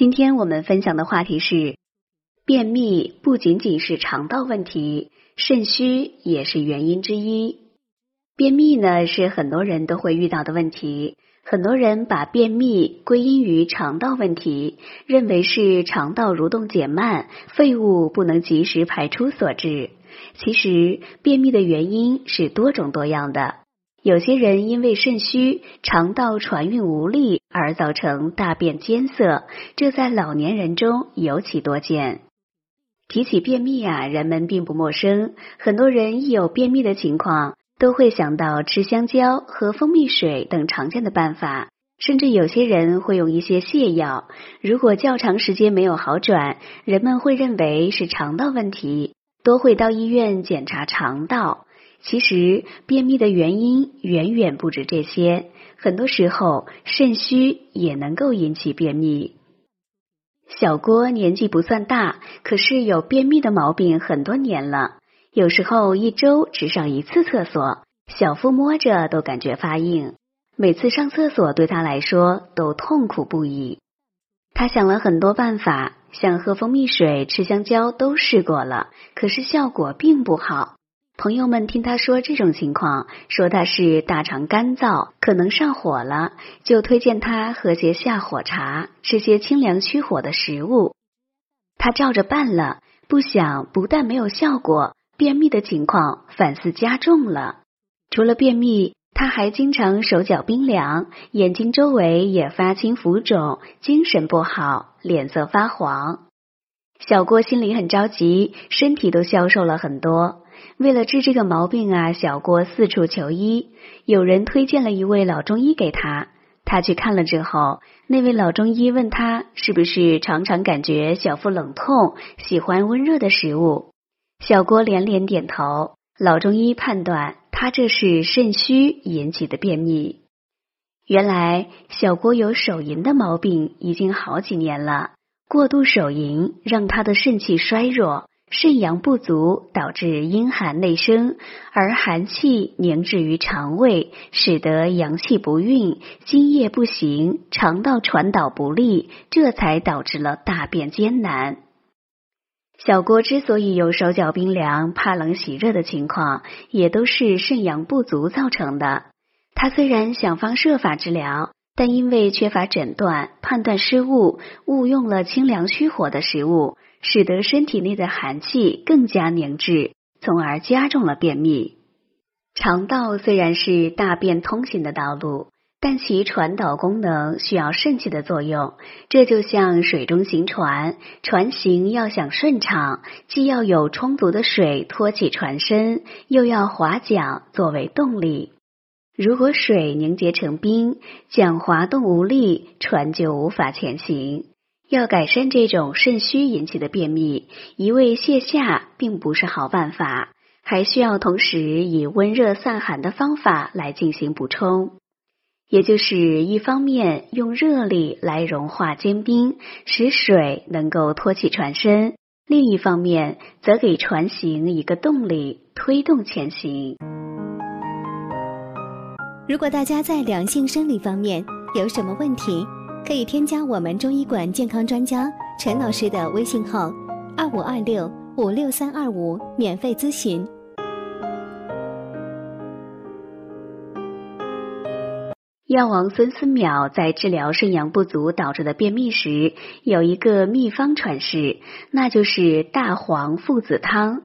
今天我们分享的话题是：便秘不仅仅是肠道问题，肾虚也是原因之一。便秘呢是很多人都会遇到的问题，很多人把便秘归因于肠道问题，认为是肠道蠕动减慢、废物不能及时排出所致。其实，便秘的原因是多种多样的。有些人因为肾虚、肠道传运无力而造成大便艰涩，这在老年人中尤其多见。提起便秘啊，人们并不陌生，很多人一有便秘的情况，都会想到吃香蕉、喝蜂蜜水等常见的办法，甚至有些人会用一些泻药。如果较长时间没有好转，人们会认为是肠道问题，多会到医院检查肠道。其实，便秘的原因远远不止这些。很多时候，肾虚也能够引起便秘。小郭年纪不算大，可是有便秘的毛病很多年了。有时候一周只上一次厕所，小腹摸着都感觉发硬。每次上厕所对他来说都痛苦不已。他想了很多办法，像喝蜂蜜水、吃香蕉都试过了，可是效果并不好。朋友们听他说这种情况，说他是大肠干燥，可能上火了，就推荐他喝些下火茶，吃些清凉驱火的食物。他照着办了，不想不但没有效果，便秘的情况反似加重了。除了便秘，他还经常手脚冰凉，眼睛周围也发青浮肿，精神不好，脸色发黄。小郭心里很着急，身体都消瘦了很多。为了治这个毛病啊，小郭四处求医。有人推荐了一位老中医给他，他去看了之后，那位老中医问他是不是常常感觉小腹冷痛，喜欢温热的食物。小郭连连点头。老中医判断他这是肾虚引起的便秘。原来小郭有手淫的毛病已经好几年了，过度手淫让他的肾气衰弱。肾阳不足，导致阴寒内生，而寒气凝滞于肠胃，使得阳气不运，津液不行，肠道传导不利，这才导致了大便艰难。小郭之所以有手脚冰凉、怕冷喜热的情况，也都是肾阳不足造成的。他虽然想方设法治疗，但因为缺乏诊断、判断失误，误用了清凉虚火的食物。使得身体内的寒气更加凝滞，从而加重了便秘。肠道虽然是大便通行的道路，但其传导功能需要肾气的作用。这就像水中行船，船行要想顺畅，既要有充足的水托起船身，又要划桨作为动力。如果水凝结成冰，桨滑动无力，船就无法前行。要改善这种肾虚引起的便秘，一味泻下并不是好办法，还需要同时以温热散寒的方法来进行补充。也就是一方面用热力来融化坚冰，使水能够托起船身；另一方面则给船行一个动力，推动前行。如果大家在良性生理方面有什么问题，可以添加我们中医馆健康专家陈老师的微信号：二五二六五六三二五，免费咨询。药王孙思邈在治疗肾阳不足导致的便秘时，有一个秘方传世，那就是大黄附子汤。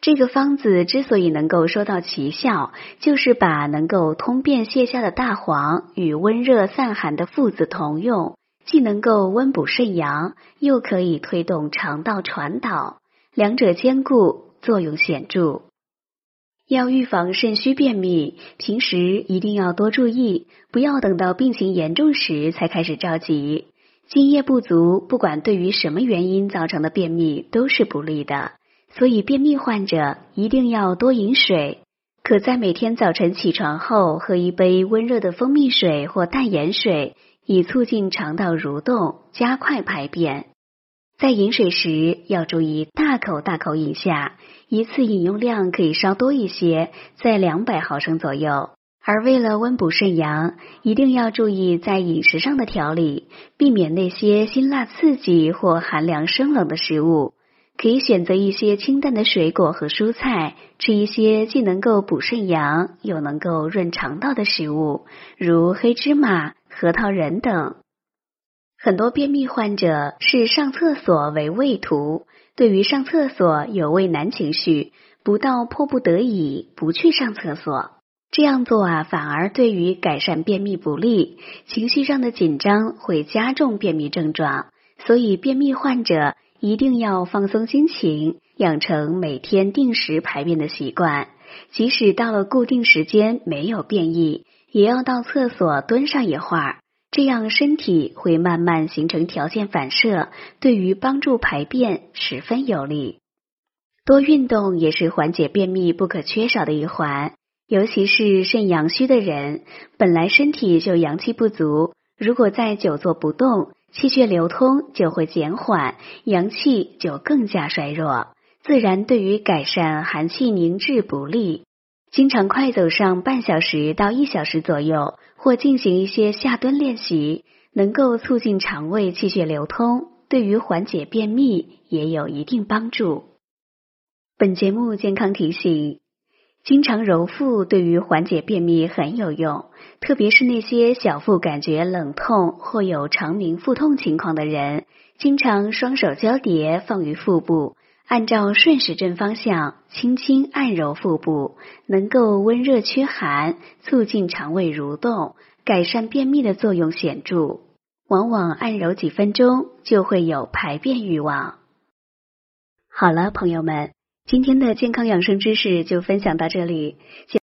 这个方子之所以能够收到奇效，就是把能够通便泻下的大黄与温热散寒的附子同用，既能够温补肾阳，又可以推动肠道传导，两者兼顾，作用显著。要预防肾虚便秘，平时一定要多注意，不要等到病情严重时才开始着急。津液不足，不管对于什么原因造成的便秘，都是不利的。所以，便秘患者一定要多饮水，可在每天早晨起床后喝一杯温热的蜂蜜水或淡盐水，以促进肠道蠕动，加快排便。在饮水时要注意大口大口饮下，一次饮用量可以稍多一些，在两百毫升左右，而为了温补肾阳，一定要注意在饮食上的调理，避免那些辛辣刺激或寒凉生冷的食物。可以选择一些清淡的水果和蔬菜，吃一些既能够补肾阳又能够润肠道的食物，如黑芝麻、核桃仁等。很多便秘患者是上厕所为畏途，对于上厕所有畏难情绪，不到迫不得已不去上厕所。这样做啊，反而对于改善便秘不利，情绪上的紧张会加重便秘症状。所以，便秘患者。一定要放松心情，养成每天定时排便的习惯。即使到了固定时间没有便意，也要到厕所蹲上一会儿，这样身体会慢慢形成条件反射，对于帮助排便十分有利。多运动也是缓解便秘不可缺少的一环，尤其是肾阳虚的人，本来身体就阳气不足，如果再久坐不动。气血流通就会减缓，阳气就更加衰弱，自然对于改善寒气凝滞不利。经常快走上半小时到一小时左右，或进行一些下蹲练习，能够促进肠胃气血流通，对于缓解便秘也有一定帮助。本节目健康提醒。经常揉腹对于缓解便秘很有用，特别是那些小腹感觉冷痛或有肠鸣腹痛情况的人，经常双手交叠放于腹部，按照顺时针方向轻轻按揉腹部，能够温热驱寒，促进肠胃蠕动，改善便秘的作用显著。往往按揉几分钟就会有排便欲望。好了，朋友们。今天的健康养生知识就分享到这里。